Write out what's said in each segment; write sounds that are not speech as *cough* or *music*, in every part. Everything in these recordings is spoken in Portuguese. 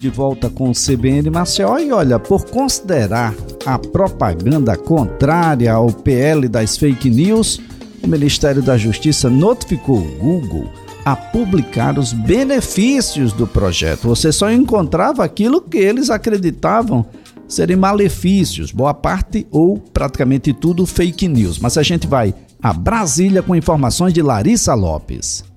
De volta com o CBN Maceió e olha, por considerar a propaganda contrária ao PL das fake news, o Ministério da Justiça notificou o Google a publicar os benefícios do projeto. Você só encontrava aquilo que eles acreditavam serem malefícios, boa parte ou praticamente tudo fake news. Mas a gente vai a Brasília com informações de Larissa Lopes.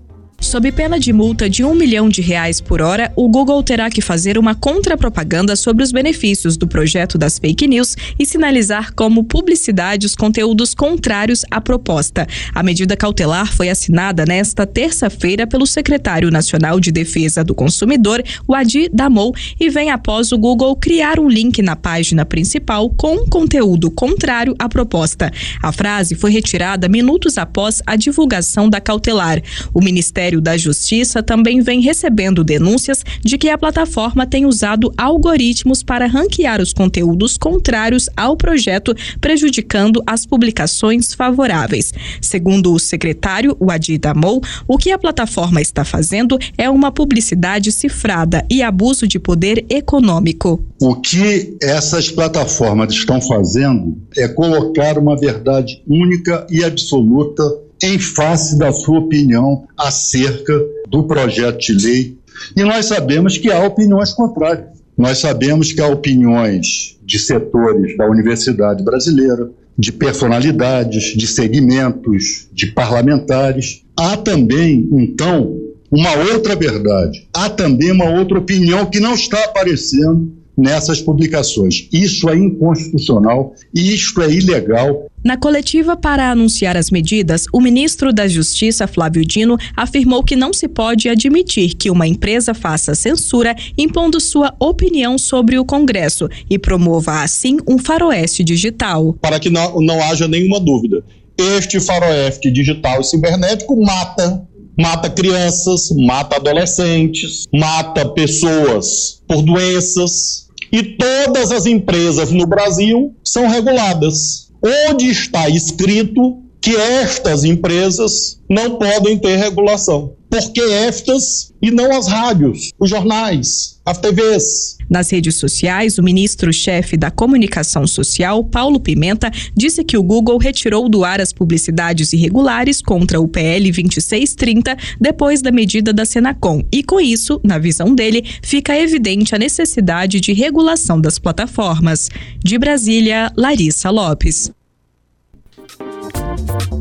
Sob pena de multa de um milhão de reais por hora, o Google terá que fazer uma contrapropaganda sobre os benefícios do projeto das fake news e sinalizar como publicidade os conteúdos contrários à proposta. A medida cautelar foi assinada nesta terça-feira pelo secretário nacional de Defesa do Consumidor, o Adi Damou, e vem após o Google criar um link na página principal com conteúdo contrário à proposta. A frase foi retirada minutos após a divulgação da cautelar. O Ministério Ministério da Justiça também vem recebendo denúncias de que a plataforma tem usado algoritmos para ranquear os conteúdos contrários ao projeto, prejudicando as publicações favoráveis. Segundo o secretário, o Adi Damou, o que a plataforma está fazendo é uma publicidade cifrada e abuso de poder econômico. O que essas plataformas estão fazendo é colocar uma verdade única e absoluta em face da sua opinião acerca do projeto de lei. E nós sabemos que há opiniões contrárias. Nós sabemos que há opiniões de setores da universidade brasileira, de personalidades, de segmentos, de parlamentares. Há também, então, uma outra verdade. Há também uma outra opinião que não está aparecendo nessas publicações. Isso é inconstitucional, isto é ilegal. Na coletiva para anunciar as medidas, o ministro da Justiça, Flávio Dino, afirmou que não se pode admitir que uma empresa faça censura impondo sua opinião sobre o Congresso e promova, assim, um faroeste digital. Para que não, não haja nenhuma dúvida, este faroeste digital e cibernético mata mata crianças, mata adolescentes, mata pessoas por doenças. E todas as empresas no Brasil são reguladas. Onde está escrito que estas empresas não podem ter regulação? Porque estas e não as rádios, os jornais, as TVs, nas redes sociais, o ministro-chefe da Comunicação Social, Paulo Pimenta, disse que o Google retirou do ar as publicidades irregulares contra o PL 2630 depois da medida da Senacom. E com isso, na visão dele, fica evidente a necessidade de regulação das plataformas. De Brasília, Larissa Lopes.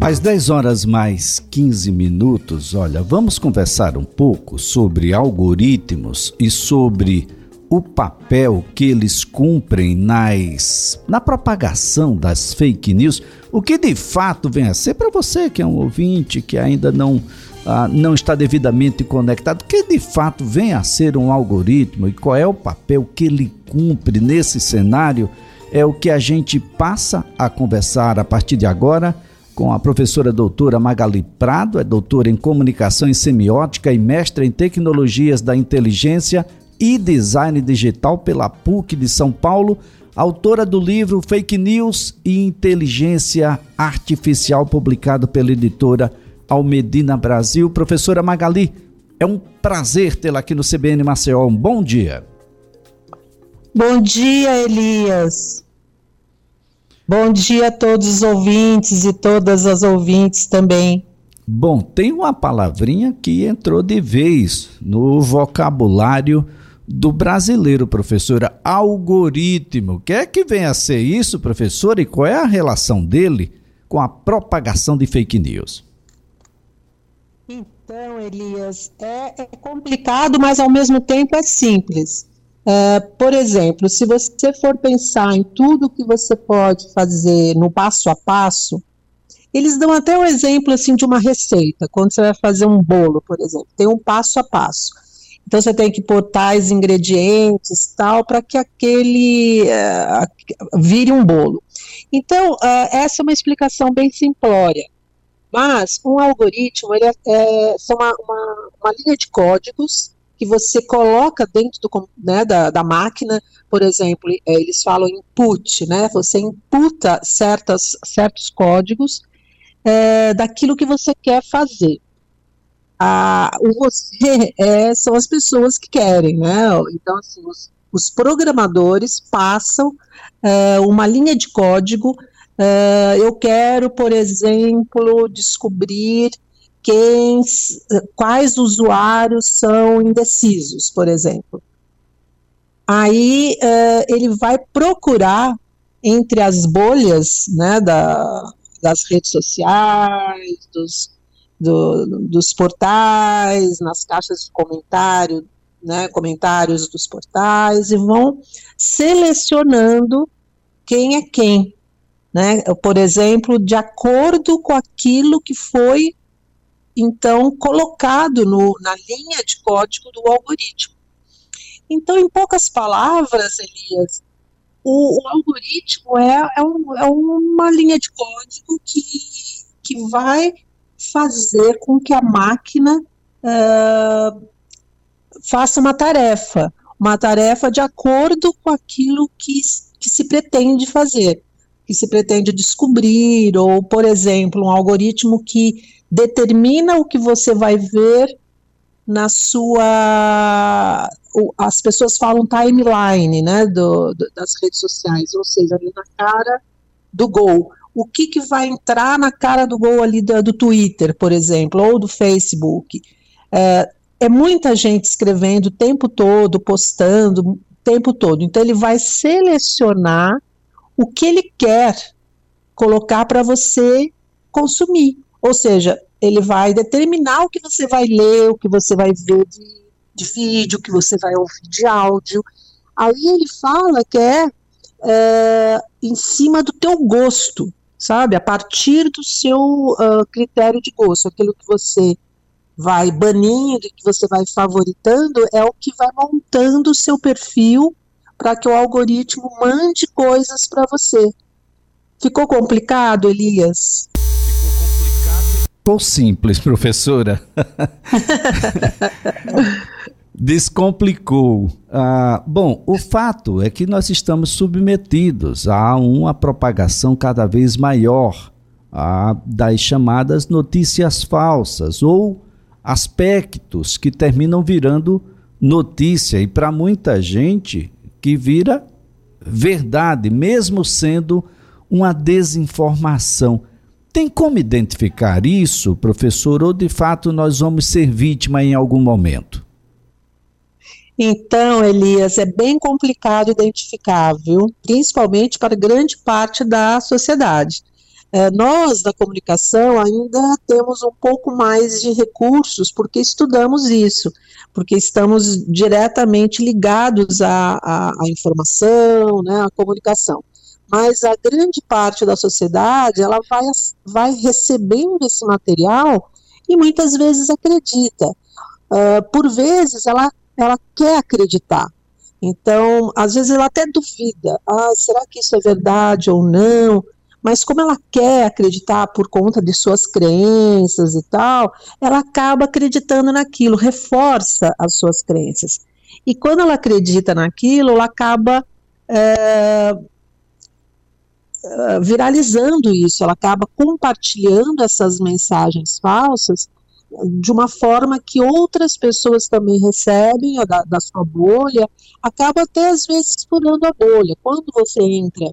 Às 10 horas mais 15 minutos, olha, vamos conversar um pouco sobre algoritmos e sobre o papel que eles cumprem nas na propagação das fake news, o que de fato vem a ser para você que é um ouvinte que ainda não ah, não está devidamente conectado, o que de fato vem a ser um algoritmo e qual é o papel que ele cumpre nesse cenário é o que a gente passa a conversar a partir de agora com a professora doutora Magali Prado, é doutora em comunicação e semiótica e mestra em tecnologias da inteligência e Design Digital pela PUC de São Paulo, autora do livro Fake News e Inteligência Artificial, publicado pela editora Almedina Brasil. Professora Magali, é um prazer tê-la aqui no CBN Maceió. Um bom dia. Bom dia, Elias. Bom dia a todos os ouvintes e todas as ouvintes também. Bom, tem uma palavrinha que entrou de vez no vocabulário do brasileiro, professora, algoritmo. O que é que vem a ser isso, professora, e qual é a relação dele com a propagação de fake news? Então, Elias, é, é complicado, mas ao mesmo tempo é simples. É, por exemplo, se você for pensar em tudo que você pode fazer no passo a passo, eles dão até o um exemplo assim de uma receita. Quando você vai fazer um bolo, por exemplo, tem um passo a passo. Então você tem que pôr tais ingredientes, tal, para que aquele uh, vire um bolo. Então, uh, essa é uma explicação bem simplória. Mas um algoritmo ele é, é uma, uma, uma, linha de códigos que você coloca dentro do, né, da, da, máquina, por exemplo, é, eles falam input, né? Você imputa certas, certos códigos é, daquilo que você quer fazer. o você *laughs* é, são as pessoas que querem, né? Então, assim, os, os programadores passam é, uma linha de código. É, eu quero, por exemplo, descobrir quem, quais usuários são indecisos, por exemplo. Aí é, ele vai procurar entre as bolhas né, da, das redes sociais, dos, do, dos portais, nas caixas de comentário, né, comentários dos portais, e vão selecionando quem é quem. Né? Por exemplo, de acordo com aquilo que foi então colocado no, na linha de código do algoritmo. Então, em poucas palavras, Elias, o, o algoritmo é, é, um, é, uma linha de código que, que vai fazer com que a máquina uh, faça uma tarefa, uma tarefa de acordo com aquilo que, que se pretende fazer, que se pretende descobrir, ou, por exemplo, um algoritmo que determina o que você vai ver na sua. As pessoas falam timeline, né, do, do, das redes sociais, ou seja, ali na cara do gol o que, que vai entrar na cara do gol ali do, do Twitter, por exemplo, ou do Facebook. É, é muita gente escrevendo o tempo todo, postando o tempo todo. Então ele vai selecionar o que ele quer colocar para você consumir. Ou seja, ele vai determinar o que você vai ler, o que você vai ver de, de vídeo, o que você vai ouvir de áudio. Aí ele fala que é, é em cima do teu gosto sabe? A partir do seu uh, critério de gosto, aquilo que você vai banindo, que você vai favoritando, é o que vai montando o seu perfil para que o algoritmo mande coisas para você. Ficou complicado, Elias? Ficou simples, professora. *laughs* Descomplicou. Ah, bom, o fato é que nós estamos submetidos a uma propagação cada vez maior ah, das chamadas notícias falsas ou aspectos que terminam virando notícia e para muita gente que vira verdade, mesmo sendo uma desinformação. Tem como identificar isso, professor, ou de fato nós vamos ser vítima em algum momento? Então, Elias, é bem complicado identificar, viu? Principalmente para grande parte da sociedade. É, nós, da comunicação, ainda temos um pouco mais de recursos porque estudamos isso, porque estamos diretamente ligados à, à, à informação, né, à comunicação. Mas a grande parte da sociedade, ela vai, vai recebendo esse material e muitas vezes acredita. Uh, por vezes, ela ela quer acreditar. Então, às vezes ela até duvida, ah, será que isso é verdade ou não? Mas como ela quer acreditar por conta de suas crenças e tal, ela acaba acreditando naquilo, reforça as suas crenças. E quando ela acredita naquilo, ela acaba é, viralizando isso, ela acaba compartilhando essas mensagens falsas de uma forma que outras pessoas também recebem da, da sua bolha, acaba até às vezes furando a bolha. Quando você entra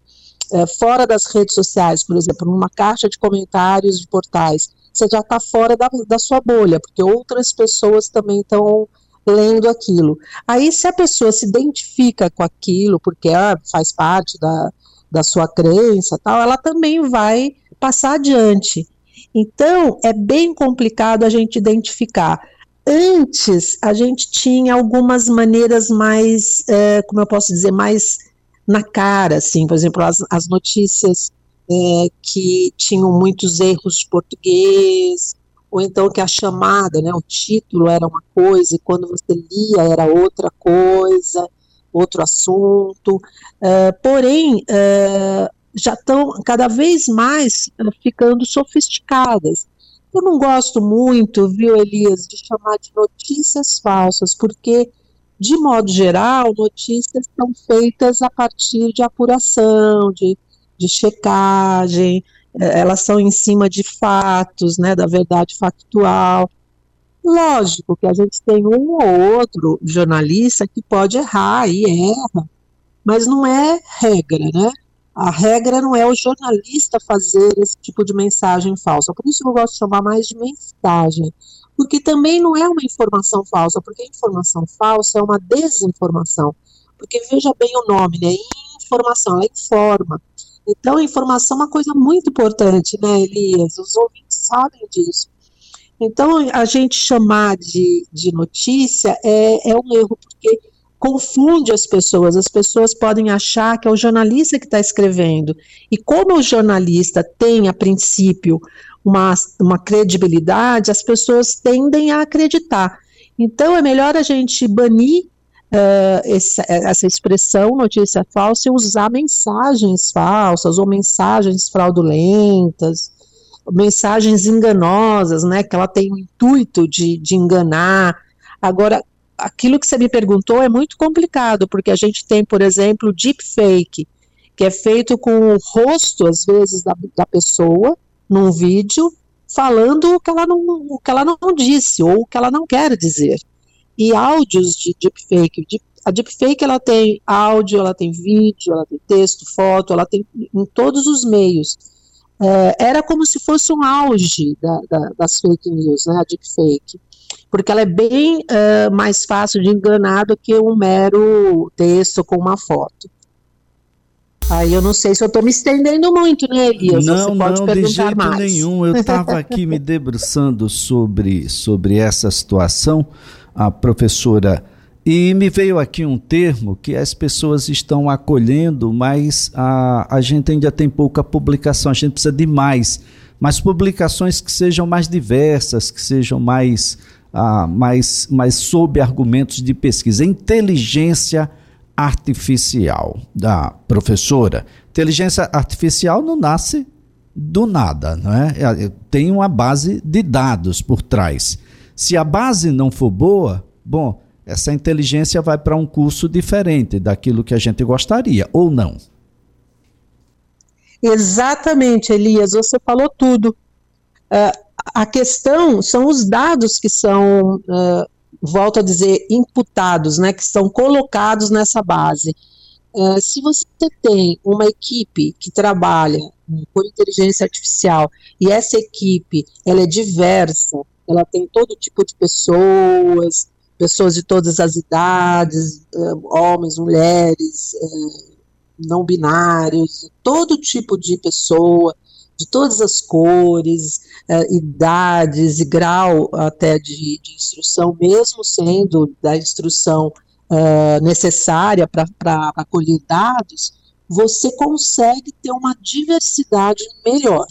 é, fora das redes sociais, por exemplo, numa caixa de comentários de portais, você já está fora da, da sua bolha, porque outras pessoas também estão lendo aquilo. Aí, se a pessoa se identifica com aquilo, porque ah, faz parte da, da sua crença, tal, ela também vai passar adiante. Então, é bem complicado a gente identificar. Antes, a gente tinha algumas maneiras mais, é, como eu posso dizer, mais na cara, assim, por exemplo, as, as notícias é, que tinham muitos erros de português, ou então que a chamada, né, o título era uma coisa e quando você lia era outra coisa, outro assunto. Uh, porém, uh, já estão cada vez mais uh, ficando sofisticadas. Eu não gosto muito, viu, Elias, de chamar de notícias falsas, porque, de modo geral, notícias são feitas a partir de apuração, de, de checagem, eh, elas são em cima de fatos, né, da verdade factual. Lógico que a gente tem um ou outro jornalista que pode errar e erra, mas não é regra, né? A regra não é o jornalista fazer esse tipo de mensagem falsa. Por isso eu gosto de chamar mais de mensagem. Porque também não é uma informação falsa, porque informação falsa é uma desinformação. Porque veja bem o nome, né? Informação, ela informa. Então, informação é uma coisa muito importante, né, Elias? Os ouvintes sabem disso. Então, a gente chamar de, de notícia é, é um erro, porque confunde as pessoas. As pessoas podem achar que é o jornalista que está escrevendo. E como o jornalista tem, a princípio, uma, uma credibilidade, as pessoas tendem a acreditar. Então, é melhor a gente banir uh, essa, essa expressão notícia falsa e usar mensagens falsas ou mensagens fraudulentas mensagens enganosas, né, que ela tem o intuito de, de enganar. Agora, aquilo que você me perguntou é muito complicado, porque a gente tem, por exemplo, deepfake, que é feito com o rosto, às vezes, da, da pessoa, num vídeo, falando o que, ela não, o que ela não disse, ou o que ela não quer dizer. E áudios de deepfake, a deepfake ela tem áudio, ela tem vídeo, ela tem texto, foto, ela tem em todos os meios é, era como se fosse um auge da, da, das fake news, né, a deepfake, porque ela é bem uh, mais fácil de enganar do que um mero texto com uma foto. Aí eu não sei se eu estou me estendendo muito, né, Elias? Não, não, de jeito mais. nenhum. Eu estava aqui me debruçando sobre, sobre essa situação. A professora e me veio aqui um termo que as pessoas estão acolhendo, mas a, a gente ainda tem pouca publicação, a gente precisa de mais. Mas publicações que sejam mais diversas, que sejam mais, ah, mais, mais sob argumentos de pesquisa. Inteligência artificial, da professora. Inteligência artificial não nasce do nada, não é? é tem uma base de dados por trás. Se a base não for boa, bom essa inteligência vai para um curso diferente daquilo que a gente gostaria, ou não? Exatamente, Elias, você falou tudo. Uh, a questão são os dados que são, uh, volto a dizer, imputados, né, que são colocados nessa base. Uh, se você tem uma equipe que trabalha por inteligência artificial e essa equipe ela é diversa, ela tem todo tipo de pessoas, pessoas de todas as idades, uh, homens, mulheres, uh, não binários, todo tipo de pessoa, de todas as cores, uh, idades e grau até de, de, instrução, mesmo sendo da instrução necessária para acolher dados, você consegue ter uma diversidade melhor.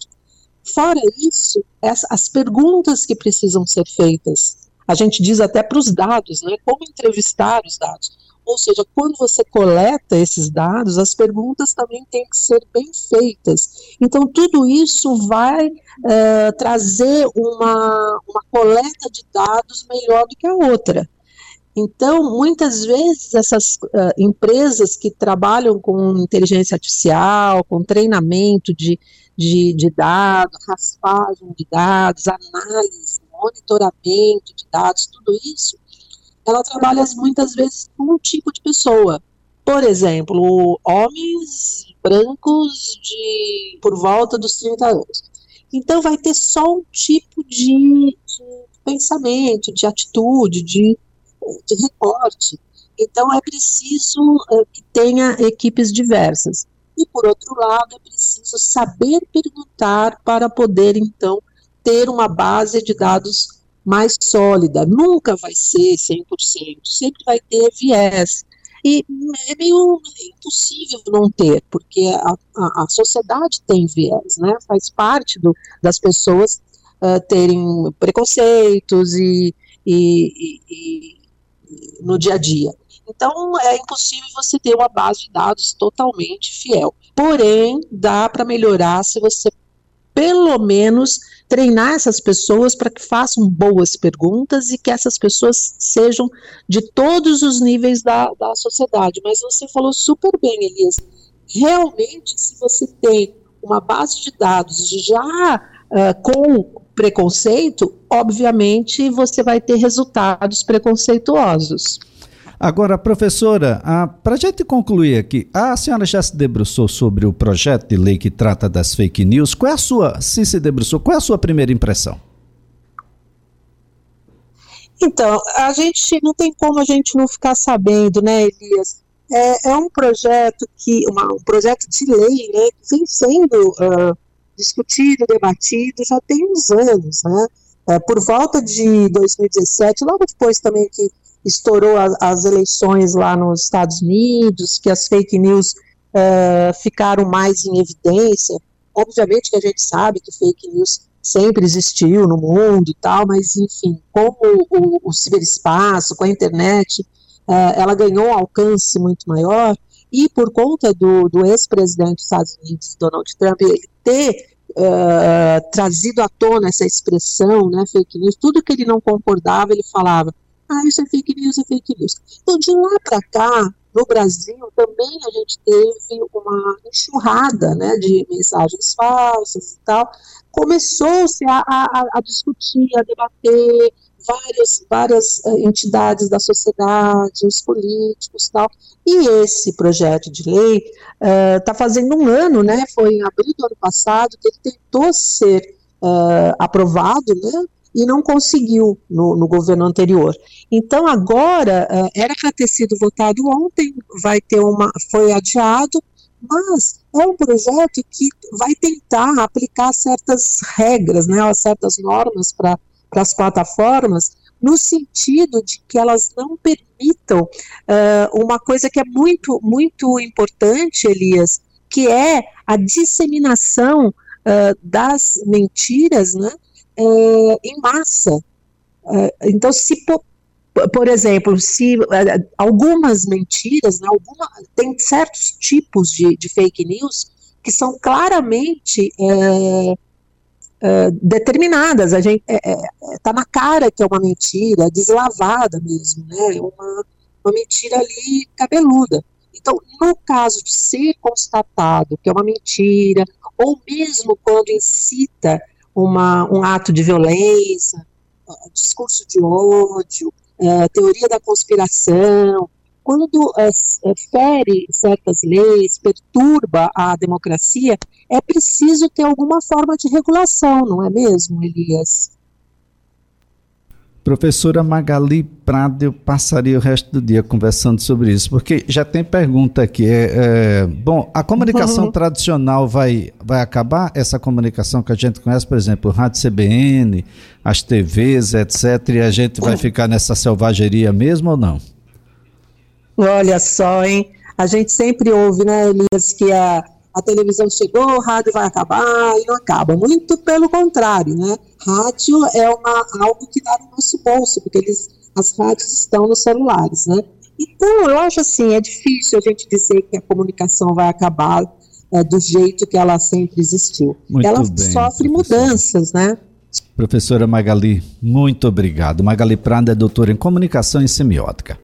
Fora isso, essa, as perguntas que precisam ser feitas a gente diz até para os dados, né? Como entrevistar os dados. Ou seja, quando você coleta esses dados, as perguntas também têm que ser bem feitas. Então, tudo isso vai é, trazer uma, uma coleta de dados melhor do que a outra. Então, muitas vezes, essas uh, empresas que trabalham com inteligência artificial, com treinamento de, de, de dados, raspagem de dados, análise monitoramento de dados, tudo isso, ela trabalha muitas vezes com um tipo de pessoa. Por exemplo, homens brancos de por volta dos 30 anos. Então vai ter só um tipo de, de pensamento, de atitude, de, de recorte. Então é preciso uh, que tenha equipes diversas. E por outro lado, é preciso saber perguntar para poder então ter uma base de dados mais sólida. Nunca vai ser 100%, sempre vai ter viés. E é meio impossível não ter, porque a, a, a sociedade tem viés, né? Faz parte do, das pessoas uh, terem preconceitos e, e, e, e no dia a dia. Então, é impossível você ter uma base de dados totalmente fiel. Porém, dá para melhorar se você, pelo menos, treinar essas pessoas para que façam boas perguntas e que essas pessoas sejam de todos os níveis da, da sociedade. Mas você falou super bem, Elias. Realmente, se você tem uma base de dados já uh, com preconceito, obviamente você vai ter resultados preconceituosos. Agora, professora, para a gente concluir aqui, a senhora já se debruçou sobre o projeto de lei que trata das fake news. Qual é a sua, se se debruçou, qual é a sua primeira impressão? Então, a gente não tem como a gente não ficar sabendo, né, Elias? É, é um projeto que, uma, um projeto de lei, né, que vem sendo uh, discutido, debatido já tem uns anos, né? É, por volta de 2017, logo depois também que estourou a, as eleições lá nos Estados Unidos, que as fake news uh, ficaram mais em evidência. Obviamente que a gente sabe que fake news sempre existiu no mundo e tal, mas enfim, como o, o ciberespaço, com a internet, uh, ela ganhou um alcance muito maior, e por conta do, do ex-presidente dos Estados Unidos, Donald Trump, ele ter uh, trazido à tona essa expressão, né, fake news, tudo que ele não concordava, ele falava, ah, isso é fake news, é fake news. Então, de lá para cá, no Brasil, também a gente teve uma enxurrada né, de mensagens falsas e tal. Começou-se a, a, a, discutir, a debater várias, várias uh, entidades da sociedade, os políticos e tal. E esse projeto de lei está uh, fazendo um ano, né? Foi em abril do ano passado que ele tentou ser uh, aprovado, né? E não conseguiu no, no governo anterior. Então agora uh, era para ter sido votado ontem, vai ter uma, foi adiado, mas é um projeto que vai tentar aplicar certas regras, né, certas normas para as plataformas, no sentido de que elas não permitam uh, uma coisa que é muito, muito importante, Elias, que é a disseminação uh, das mentiras, né, é, em massa. É, então, se por, por, exemplo, se é, algumas mentiras, né, alguma, tem certos tipos de, de fake news que são claramente é, é, determinadas. A gente está é, na cara que é uma mentira, deslavada mesmo, né? Uma, uma mentira ali cabeluda. Então, no caso de ser constatado que é uma mentira, ou mesmo quando incita uma, um ato de violência, discurso de ódio, é, teoria da conspiração, quando é, é, fere certas leis, perturba a democracia, é preciso ter alguma forma de regulação, não é mesmo, Elias? Professora Magali Prado, eu passaria o resto do dia conversando sobre isso, porque já tem pergunta aqui. É, é, bom, a comunicação uhum. tradicional vai, vai acabar? Essa comunicação que a gente conhece, por exemplo, Rádio CBN, as TVs, etc., e a gente vai ficar nessa selvageria mesmo ou não? Olha só, hein? A gente sempre ouve, né, Elias, que a a televisão chegou, o rádio vai acabar e não acaba. Muito pelo contrário, né? Rádio é uma, algo que está no nosso bolso, porque eles, as rádios estão nos celulares, né? Então, eu acho assim, é difícil a gente dizer que a comunicação vai acabar é, do jeito que ela sempre existiu. Muito ela bem, sofre mudanças, né? Professora Magali, muito obrigado. Magali Prada é doutora em comunicação e semiótica.